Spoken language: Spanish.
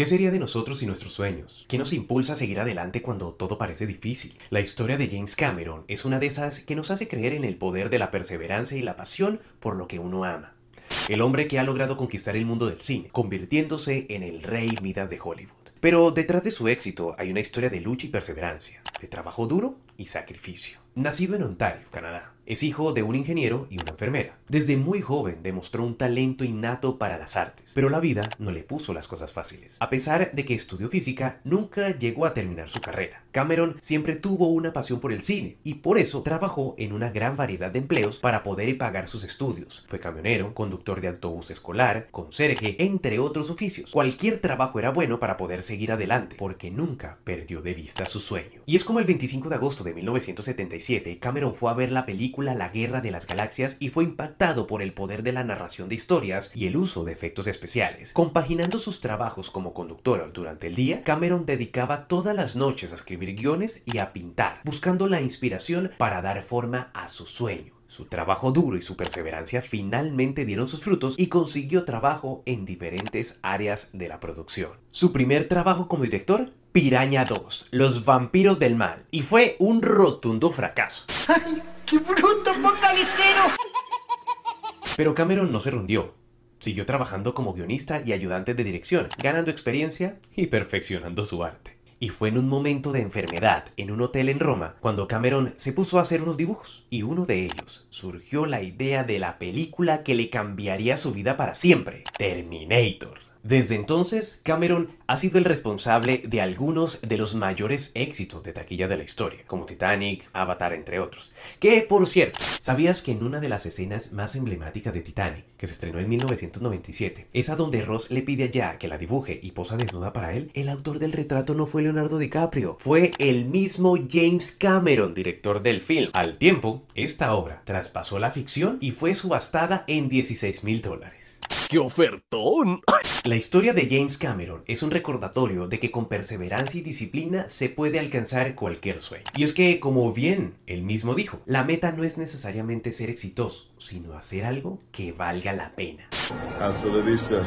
¿Qué sería de nosotros y nuestros sueños? ¿Qué nos impulsa a seguir adelante cuando todo parece difícil? La historia de James Cameron es una de esas que nos hace creer en el poder de la perseverancia y la pasión por lo que uno ama. El hombre que ha logrado conquistar el mundo del cine, convirtiéndose en el rey Midas de Hollywood. Pero detrás de su éxito hay una historia de lucha y perseverancia, de trabajo duro y sacrificio. Nacido en Ontario, Canadá, es hijo de un ingeniero y una enfermera. Desde muy joven demostró un talento innato para las artes, pero la vida no le puso las cosas fáciles. A pesar de que estudió física, nunca llegó a terminar su carrera. Cameron siempre tuvo una pasión por el cine y por eso trabajó en una gran variedad de empleos para poder pagar sus estudios. Fue camionero, conductor de autobús escolar, conserje, entre otros oficios. Cualquier trabajo era bueno para poder seguir adelante, porque nunca perdió de vista su sueño. Y es como el 25 de agosto de 1977, Cameron fue a ver la película la Guerra de las Galaxias y fue impactado por el poder de la narración de historias y el uso de efectos especiales. Compaginando sus trabajos como conductor durante el día, Cameron dedicaba todas las noches a escribir guiones y a pintar, buscando la inspiración para dar forma a su sueño. Su trabajo duro y su perseverancia finalmente dieron sus frutos y consiguió trabajo en diferentes áreas de la producción. Su primer trabajo como director Piraña 2, Los vampiros del mal, y fue un rotundo fracaso. ¡Qué bruto, focalicero! Pero Cameron no se rindió. Siguió trabajando como guionista y ayudante de dirección, ganando experiencia y perfeccionando su arte. Y fue en un momento de enfermedad en un hotel en Roma cuando Cameron se puso a hacer unos dibujos. Y uno de ellos surgió la idea de la película que le cambiaría su vida para siempre, Terminator. Desde entonces, Cameron ha sido el responsable de algunos de los mayores éxitos de taquilla de la historia, como Titanic, Avatar, entre otros. Que, por cierto, ¿sabías que en una de las escenas más emblemáticas de Titanic, que se estrenó en 1997, esa donde Ross le pide a Jack que la dibuje y posa desnuda para él? El autor del retrato no fue Leonardo DiCaprio, fue el mismo James Cameron, director del film. Al tiempo, esta obra traspasó la ficción y fue subastada en 16 mil dólares. ¡Qué ofertón! La historia de James Cameron es un recordatorio de que con perseverancia y disciplina se puede alcanzar cualquier sueño. Y es que, como bien él mismo dijo, la meta no es necesariamente ser exitoso, sino hacer algo que valga la pena. Hasta la vista,